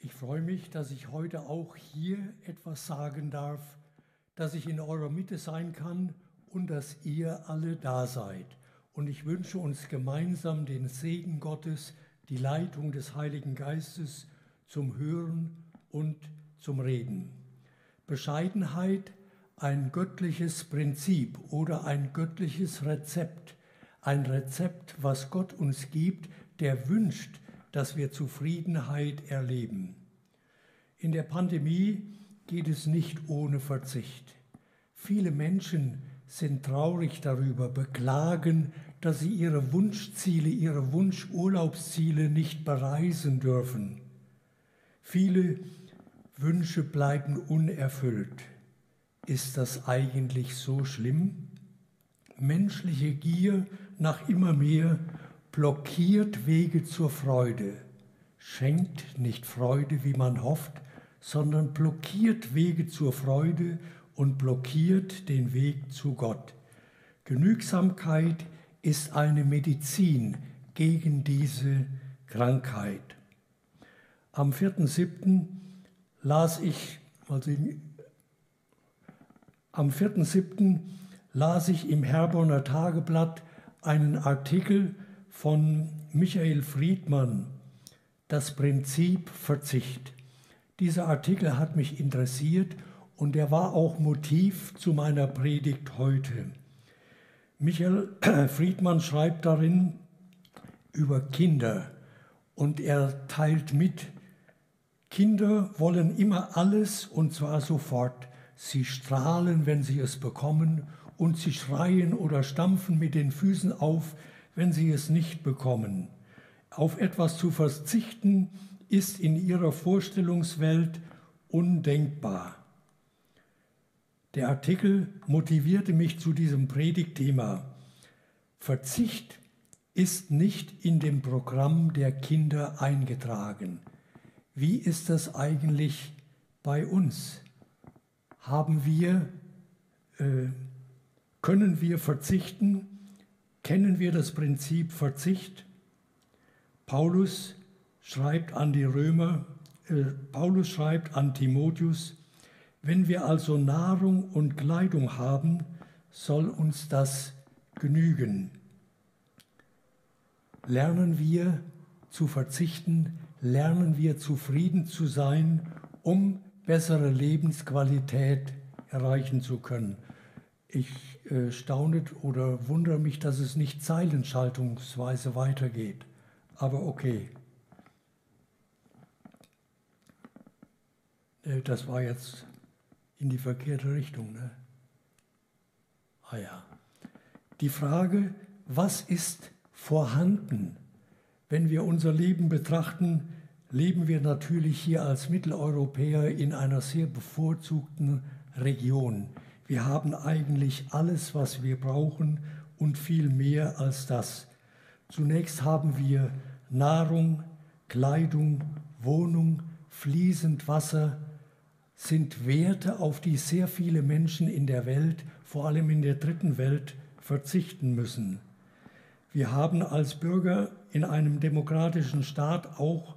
Ich freue mich, dass ich heute auch hier etwas sagen darf, dass ich in eurer Mitte sein kann und dass ihr alle da seid. Und ich wünsche uns gemeinsam den Segen Gottes, die Leitung des Heiligen Geistes zum Hören und zum Reden. Bescheidenheit, ein göttliches Prinzip oder ein göttliches Rezept. Ein Rezept, was Gott uns gibt, der wünscht, dass wir Zufriedenheit erleben. In der Pandemie geht es nicht ohne Verzicht. Viele Menschen sind traurig darüber, beklagen, dass sie ihre Wunschziele, ihre Wunschurlaubsziele nicht bereisen dürfen. Viele Wünsche bleiben unerfüllt. Ist das eigentlich so schlimm? Menschliche Gier nach immer mehr blockiert Wege zur Freude, schenkt nicht Freude, wie man hofft, sondern blockiert Wege zur Freude und blockiert den Weg zu Gott. Genügsamkeit ist eine Medizin gegen diese Krankheit. Am 4.7. las ich, also am 4.7. las ich im Herborner Tageblatt einen Artikel von Michael Friedmann, Das Prinzip Verzicht. Dieser Artikel hat mich interessiert und er war auch Motiv zu meiner Predigt heute. Michael Friedmann schreibt darin über Kinder und er teilt mit, Kinder wollen immer alles und zwar sofort. Sie strahlen, wenn sie es bekommen und sie schreien oder stampfen mit den Füßen auf, wenn sie es nicht bekommen. Auf etwas zu verzichten ist in ihrer Vorstellungswelt undenkbar. Der Artikel motivierte mich zu diesem Predigtthema. Verzicht ist nicht in dem Programm der Kinder eingetragen. Wie ist das eigentlich bei uns? Haben wir, äh, können wir verzichten? Kennen wir das Prinzip Verzicht. Paulus schreibt an die Römer, äh, Paulus schreibt an Timotheus, wenn wir also Nahrung und Kleidung haben, soll uns das genügen. Lernen wir zu verzichten, lernen wir zufrieden zu sein, um bessere Lebensqualität erreichen zu können. Ich äh, staune oder wundere mich, dass es nicht zeilenschaltungsweise weitergeht. Aber okay. Äh, das war jetzt in die verkehrte Richtung. Ne? Ah ja. Die Frage, was ist vorhanden? Wenn wir unser Leben betrachten, leben wir natürlich hier als Mitteleuropäer in einer sehr bevorzugten Region. Wir haben eigentlich alles, was wir brauchen und viel mehr als das. Zunächst haben wir Nahrung, Kleidung, Wohnung, fließend Wasser, sind Werte, auf die sehr viele Menschen in der Welt, vor allem in der dritten Welt, verzichten müssen. Wir haben als Bürger in einem demokratischen Staat auch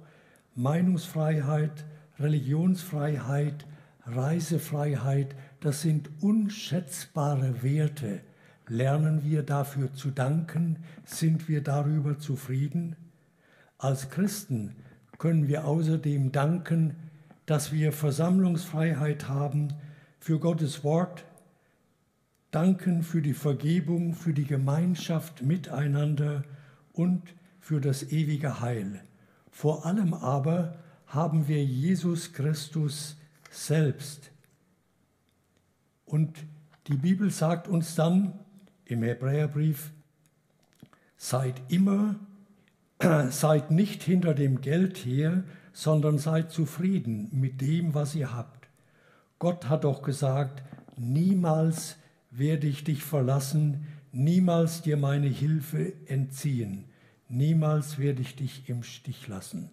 Meinungsfreiheit, Religionsfreiheit, Reisefreiheit, das sind unschätzbare Werte. Lernen wir dafür zu danken? Sind wir darüber zufrieden? Als Christen können wir außerdem danken, dass wir Versammlungsfreiheit haben für Gottes Wort, danken für die Vergebung, für die Gemeinschaft miteinander und für das ewige Heil. Vor allem aber haben wir Jesus Christus selbst, und die Bibel sagt uns dann im Hebräerbrief, seid immer, seid nicht hinter dem Geld her, sondern seid zufrieden mit dem, was ihr habt. Gott hat doch gesagt, niemals werde ich dich verlassen, niemals dir meine Hilfe entziehen, niemals werde ich dich im Stich lassen.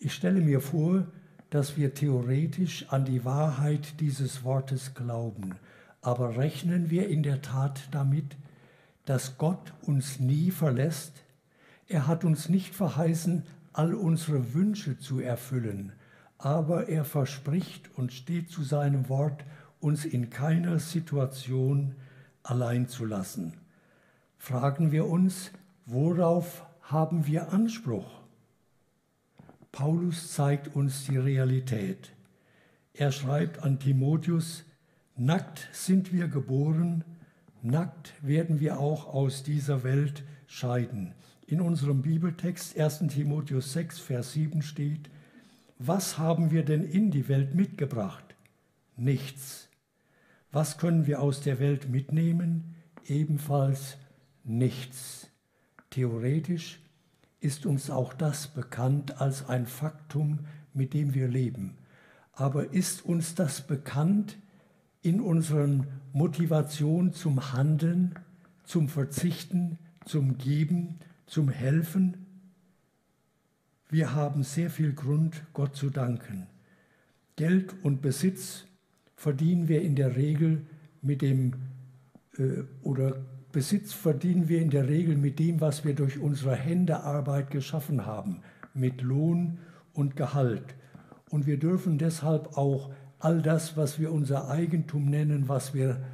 Ich stelle mir vor, dass wir theoretisch an die Wahrheit dieses Wortes glauben, aber rechnen wir in der Tat damit, dass Gott uns nie verlässt? Er hat uns nicht verheißen, all unsere Wünsche zu erfüllen, aber er verspricht und steht zu seinem Wort, uns in keiner Situation allein zu lassen. Fragen wir uns, worauf haben wir Anspruch? Paulus zeigt uns die Realität. Er schreibt an Timotheus, nackt sind wir geboren, nackt werden wir auch aus dieser Welt scheiden. In unserem Bibeltext 1 Timotheus 6, Vers 7 steht, was haben wir denn in die Welt mitgebracht? Nichts. Was können wir aus der Welt mitnehmen? Ebenfalls nichts. Theoretisch ist uns auch das bekannt als ein Faktum, mit dem wir leben. Aber ist uns das bekannt in unseren Motivation zum Handeln, zum Verzichten, zum Geben, zum Helfen? Wir haben sehr viel Grund, Gott zu danken. Geld und Besitz verdienen wir in der Regel mit dem, äh, oder Besitz verdienen wir in der Regel mit dem, was wir durch unsere Händearbeit geschaffen haben, mit Lohn und Gehalt. Und wir dürfen deshalb auch all das, was wir unser Eigentum nennen, was wir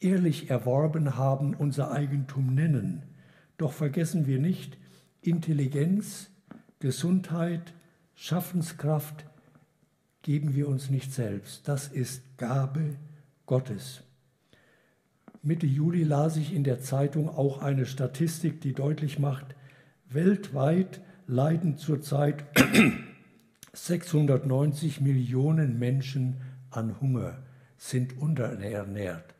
ehrlich erworben haben, unser Eigentum nennen. Doch vergessen wir nicht, Intelligenz, Gesundheit, Schaffenskraft geben wir uns nicht selbst. Das ist Gabe Gottes. Mitte Juli las ich in der Zeitung auch eine Statistik, die deutlich macht, weltweit leiden zurzeit 690 Millionen Menschen an Hunger, sind unterernährt.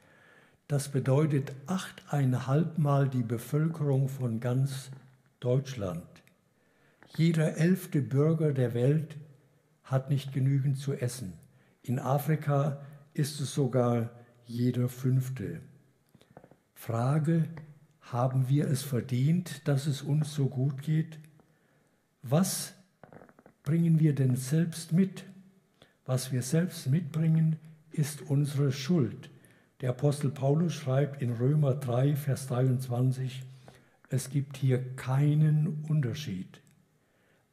Das bedeutet achteinhalb Mal die Bevölkerung von ganz Deutschland. Jeder elfte Bürger der Welt hat nicht genügend zu essen. In Afrika ist es sogar jeder fünfte. Frage, haben wir es verdient, dass es uns so gut geht? Was bringen wir denn selbst mit? Was wir selbst mitbringen, ist unsere Schuld. Der Apostel Paulus schreibt in Römer 3, Vers 23, es gibt hier keinen Unterschied.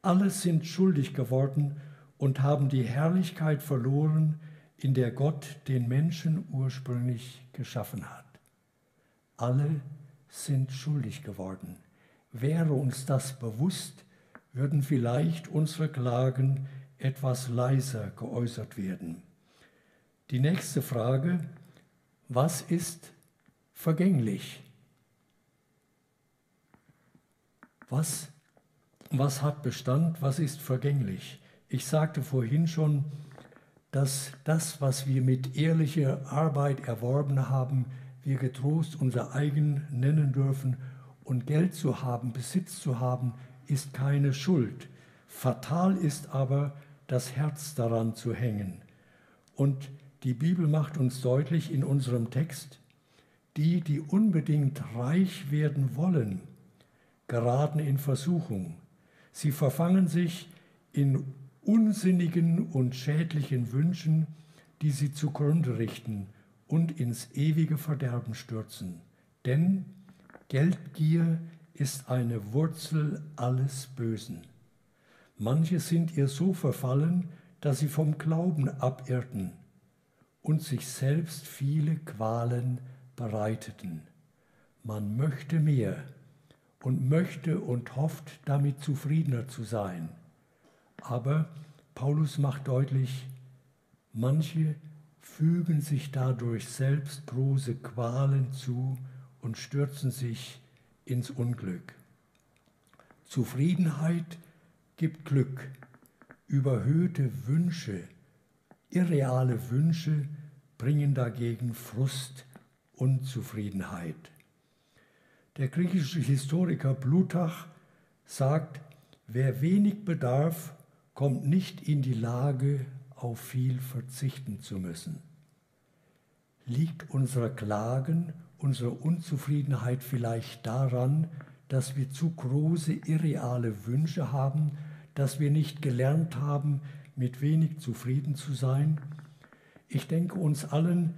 Alle sind schuldig geworden und haben die Herrlichkeit verloren, in der Gott den Menschen ursprünglich geschaffen hat. Alle sind schuldig geworden. Wäre uns das bewusst, würden vielleicht unsere Klagen etwas leiser geäußert werden. Die nächste Frage, was ist vergänglich? Was was hat Bestand, was ist vergänglich. Ich sagte vorhin schon, dass das, was wir mit ehrlicher Arbeit erworben haben, wir getrost unser eigen nennen dürfen und Geld zu haben, Besitz zu haben, ist keine Schuld. Fatal ist aber, das Herz daran zu hängen. Und die Bibel macht uns deutlich in unserem Text, die, die unbedingt reich werden wollen, geraten in Versuchung. Sie verfangen sich in unsinnigen und schädlichen Wünschen, die sie zugrunde richten und ins ewige Verderben stürzen. Denn Geldgier ist eine Wurzel alles Bösen. Manche sind ihr so verfallen, dass sie vom Glauben abirrten und sich selbst viele Qualen bereiteten. Man möchte mehr, und möchte und hofft, damit zufriedener zu sein. Aber Paulus macht deutlich, manche fügen sich dadurch selbst große Qualen zu und stürzen sich ins Unglück. Zufriedenheit gibt Glück, überhöhte Wünsche, irreale Wünsche bringen dagegen Frust und Zufriedenheit. Der griechische Historiker Plutarch sagt, wer wenig bedarf, kommt nicht in die Lage, auf viel verzichten zu müssen. Liegt unser Klagen, unsere Unzufriedenheit vielleicht daran, dass wir zu große irreale Wünsche haben, dass wir nicht gelernt haben, mit wenig zufrieden zu sein? Ich denke, uns allen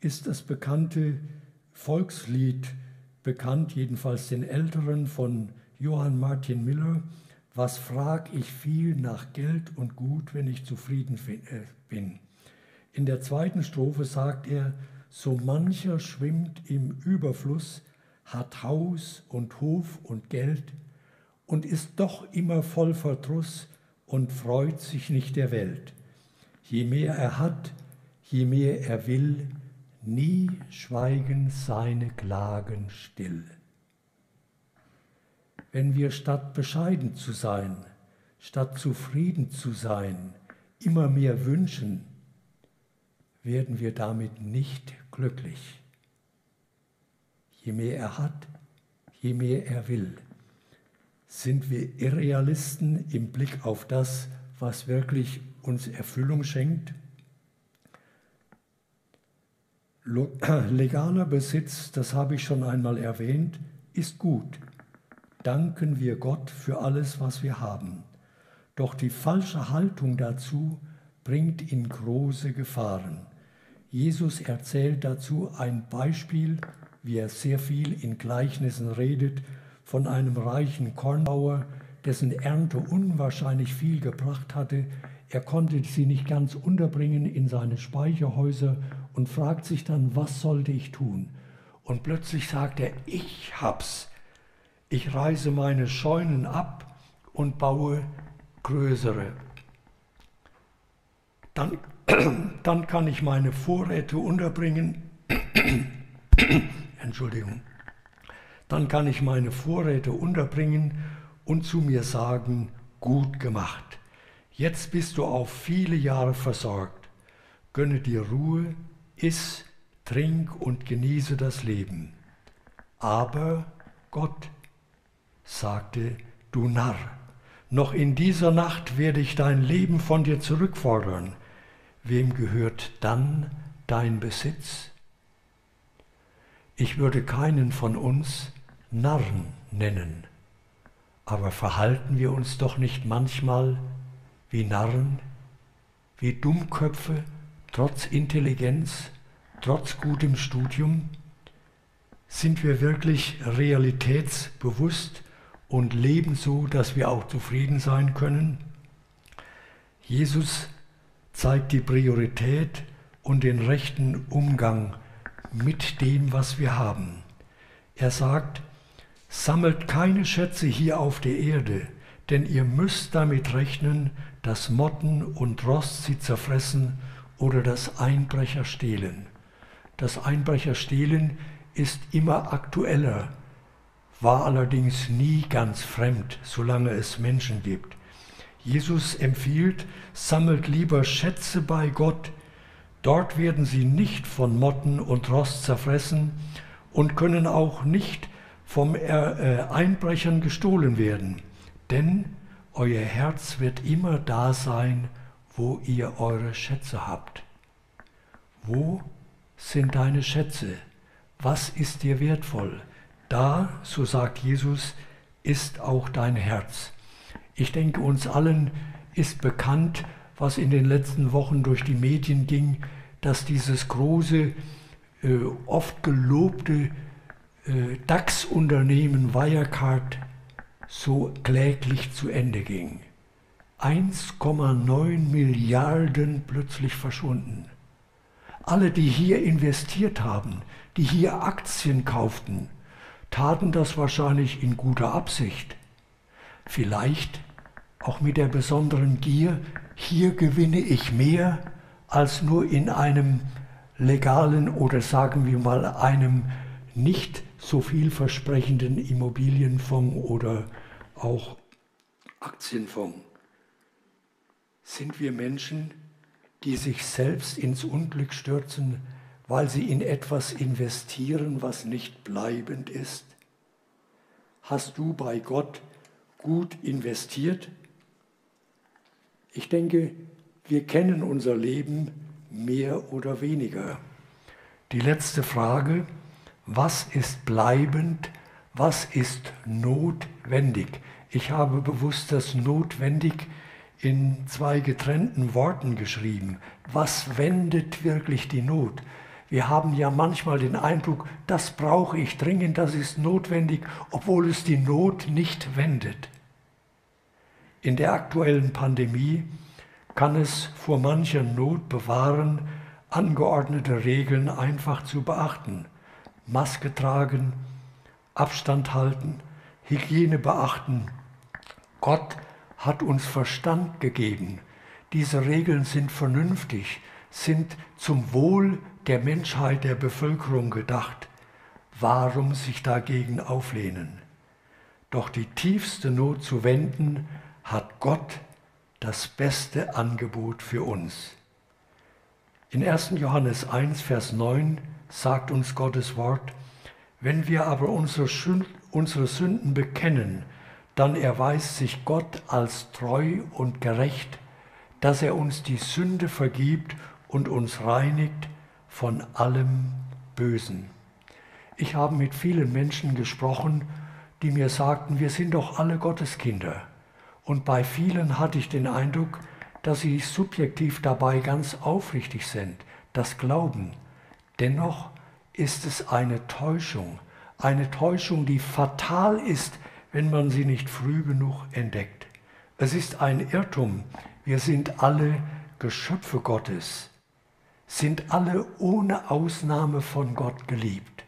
ist das bekannte Volkslied bekannt, jedenfalls den Älteren von Johann Martin Miller, Was frag ich viel nach Geld und Gut, wenn ich zufrieden äh, bin? In der zweiten Strophe sagt er, so mancher schwimmt im Überfluss, hat Haus und Hof und Geld und ist doch immer voll Verdruss und freut sich nicht der Welt. Je mehr er hat, je mehr er will, nie schweigen seine Klagen still. Wenn wir statt bescheiden zu sein, statt zufrieden zu sein, immer mehr wünschen, werden wir damit nicht glücklich. Je mehr er hat, je mehr er will. Sind wir Irrealisten im Blick auf das, was wirklich uns Erfüllung schenkt? Legaler Besitz, das habe ich schon einmal erwähnt, ist gut. Danken wir Gott für alles, was wir haben. Doch die falsche Haltung dazu bringt in große Gefahren. Jesus erzählt dazu ein Beispiel, wie er sehr viel in Gleichnissen redet, von einem reichen Kornbauer, dessen Ernte unwahrscheinlich viel gebracht hatte. Er konnte sie nicht ganz unterbringen in seine Speicherhäuser und fragt sich dann, was sollte ich tun? Und plötzlich sagt er, ich hab's. Ich reiße meine Scheunen ab und baue größere. Dann, dann kann ich meine Vorräte unterbringen. Entschuldigung. Dann kann ich meine Vorräte unterbringen und zu mir sagen, gut gemacht. Jetzt bist du auf viele Jahre versorgt. Gönne dir Ruhe, iss, trink und genieße das Leben. Aber Gott sagte, du Narr, noch in dieser Nacht werde ich dein Leben von dir zurückfordern. Wem gehört dann dein Besitz? Ich würde keinen von uns Narren nennen, aber verhalten wir uns doch nicht manchmal wie Narren, wie Dummköpfe, trotz Intelligenz, trotz gutem Studium? Sind wir wirklich realitätsbewusst und leben so, dass wir auch zufrieden sein können? Jesus zeigt die Priorität und den rechten Umgang mit dem, was wir haben. Er sagt, sammelt keine Schätze hier auf der Erde, denn ihr müsst damit rechnen, dass Motten und Rost sie zerfressen oder das Einbrecher stehlen. Das Einbrecher stehlen ist immer aktueller, war allerdings nie ganz fremd, solange es Menschen gibt. Jesus empfiehlt, sammelt lieber Schätze bei Gott, dort werden sie nicht von Motten und Rost zerfressen und können auch nicht vom äh, Einbrechern gestohlen werden, denn euer Herz wird immer da sein, wo ihr eure Schätze habt. Wo sind deine Schätze? Was ist dir wertvoll? Da, so sagt Jesus, ist auch dein Herz. Ich denke, uns allen ist bekannt, was in den letzten Wochen durch die Medien ging, dass dieses große, äh, oft gelobte äh, DAX-Unternehmen Wirecard so kläglich zu Ende ging. 1,9 Milliarden plötzlich verschwunden. Alle, die hier investiert haben, die hier Aktien kauften, taten das wahrscheinlich in guter Absicht. Vielleicht auch mit der besonderen Gier, hier gewinne ich mehr als nur in einem legalen oder sagen wir mal einem nicht so vielversprechenden Immobilienfonds oder auch Aktienfonds. Sind wir Menschen, die sich selbst ins Unglück stürzen, weil sie in etwas investieren, was nicht bleibend ist? Hast du bei Gott gut investiert? Ich denke, wir kennen unser Leben mehr oder weniger. Die letzte Frage, was ist bleibend, was ist notwendig? Ich habe bewusst das notwendig in zwei getrennten Worten geschrieben. Was wendet wirklich die Not? Wir haben ja manchmal den Eindruck, das brauche ich dringend, das ist notwendig, obwohl es die Not nicht wendet. In der aktuellen Pandemie kann es vor mancher Not bewahren, angeordnete Regeln einfach zu beachten. Maske tragen, Abstand halten, Hygiene beachten. Gott hat uns Verstand gegeben. Diese Regeln sind vernünftig, sind zum Wohl der Menschheit, der Bevölkerung gedacht. Warum sich dagegen auflehnen? Doch die tiefste Not zu wenden, hat Gott das beste Angebot für uns. In 1. Johannes 1, Vers 9 sagt uns Gottes Wort, wenn wir aber unsere, Sünden bekennen, dann erweist sich Gott als treu und gerecht, dass er uns die Sünde vergibt und uns reinigt von allem Bösen. Ich habe mit vielen Menschen gesprochen, die mir sagten, wir sind doch alle Gotteskinder. Und bei vielen hatte ich den Eindruck, dass sie subjektiv dabei ganz aufrichtig sind, das Glauben. Dennoch ist es eine Täuschung, eine Täuschung, die fatal ist, wenn man sie nicht früh genug entdeckt. Es ist ein Irrtum. Wir sind alle Geschöpfe Gottes, sind alle ohne Ausnahme von Gott geliebt.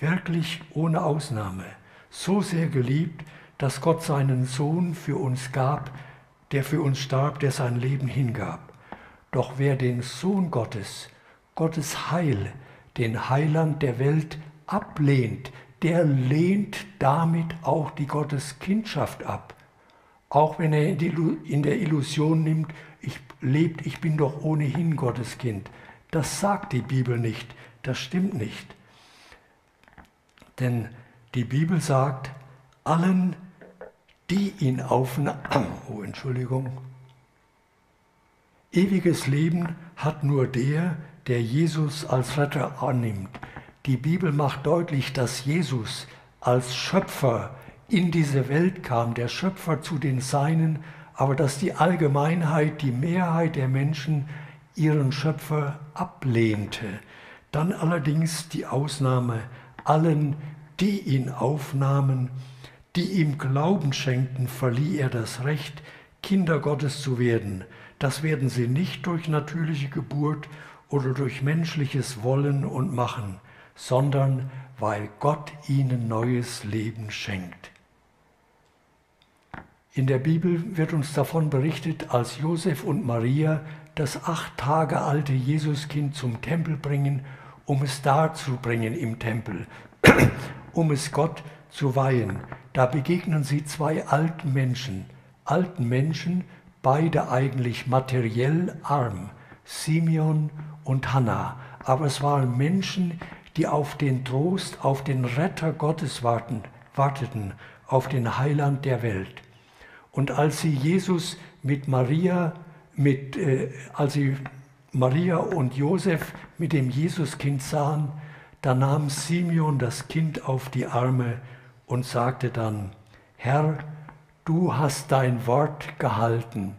Wirklich ohne Ausnahme. So sehr geliebt, dass Gott seinen Sohn für uns gab, der für uns starb, der sein Leben hingab. Doch wer den Sohn Gottes, Gottes Heil, den Heiland der Welt ablehnt, der lehnt damit auch die Gotteskindschaft ab. Auch wenn er in der Illusion nimmt, ich lebt, ich bin doch ohnehin Gottes Kind. Das sagt die Bibel nicht, das stimmt nicht. Denn die Bibel sagt, allen, die ihn aufnahmen, oh Entschuldigung, ewiges Leben hat nur der, der Jesus als Retter annimmt. Die Bibel macht deutlich, dass Jesus als Schöpfer in diese Welt kam, der Schöpfer zu den Seinen, aber dass die Allgemeinheit, die Mehrheit der Menschen ihren Schöpfer ablehnte. Dann allerdings die Ausnahme allen, die ihn aufnahmen, die ihm Glauben schenkten, verlieh er das Recht, Kinder Gottes zu werden. Das werden sie nicht durch natürliche Geburt oder durch menschliches Wollen und Machen, sondern weil Gott ihnen neues Leben schenkt. In der Bibel wird uns davon berichtet, als Josef und Maria das acht Tage alte Jesuskind zum Tempel bringen, um es darzubringen im Tempel, um es Gott zu weihen. Da begegnen sie zwei alten Menschen, alten Menschen, beide eigentlich materiell arm, Simeon und Hannah. Aber es waren Menschen, die auf den Trost, auf den Retter Gottes warten, warteten, auf den Heiland der Welt. Und als sie Jesus mit Maria, mit, äh, als sie Maria und Josef mit dem Jesuskind sahen, da nahm Simeon das Kind auf die Arme und sagte dann, Herr, du hast dein Wort gehalten.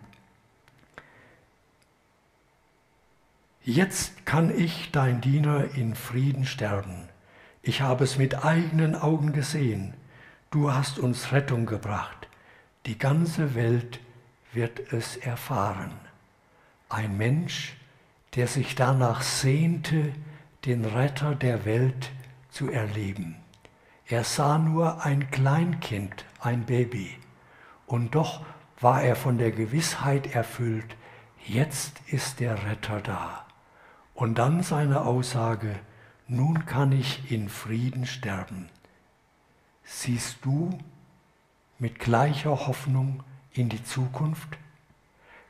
Jetzt kann ich, dein Diener, in Frieden sterben. Ich habe es mit eigenen Augen gesehen. Du hast uns Rettung gebracht. Die ganze Welt wird es erfahren. Ein Mensch, der sich danach sehnte, den Retter der Welt zu erleben. Er sah nur ein Kleinkind, ein Baby, und doch war er von der Gewissheit erfüllt, jetzt ist der Retter da. Und dann seine Aussage, nun kann ich in Frieden sterben. Siehst du mit gleicher Hoffnung in die Zukunft?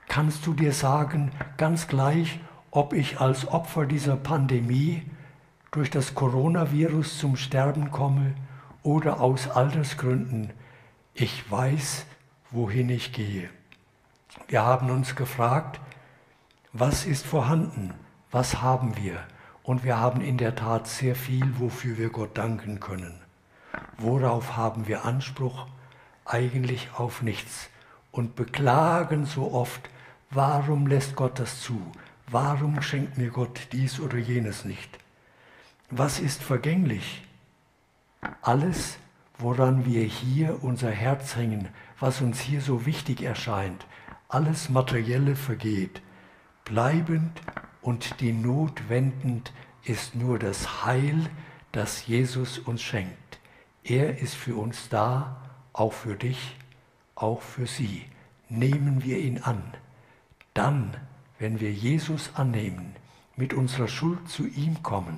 Kannst du dir sagen, ganz gleich, ob ich als Opfer dieser Pandemie durch das Coronavirus zum Sterben komme oder aus Altersgründen, ich weiß, wohin ich gehe. Wir haben uns gefragt, was ist vorhanden, was haben wir? Und wir haben in der Tat sehr viel, wofür wir Gott danken können. Worauf haben wir Anspruch? Eigentlich auf nichts. Und beklagen so oft, warum lässt Gott das zu? Warum schenkt mir Gott dies oder jenes nicht? Was ist vergänglich? Alles, woran wir hier unser Herz hängen, was uns hier so wichtig erscheint. Alles Materielle vergeht. Bleibend und die Not wendend ist nur das Heil, das Jesus uns schenkt. Er ist für uns da, auch für dich, auch für sie. Nehmen wir ihn an. Dann, wenn wir Jesus annehmen, mit unserer Schuld zu ihm kommen,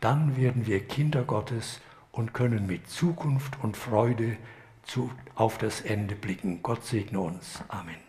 dann werden wir Kinder Gottes und können mit Zukunft und Freude zu, auf das Ende blicken. Gott segne uns. Amen.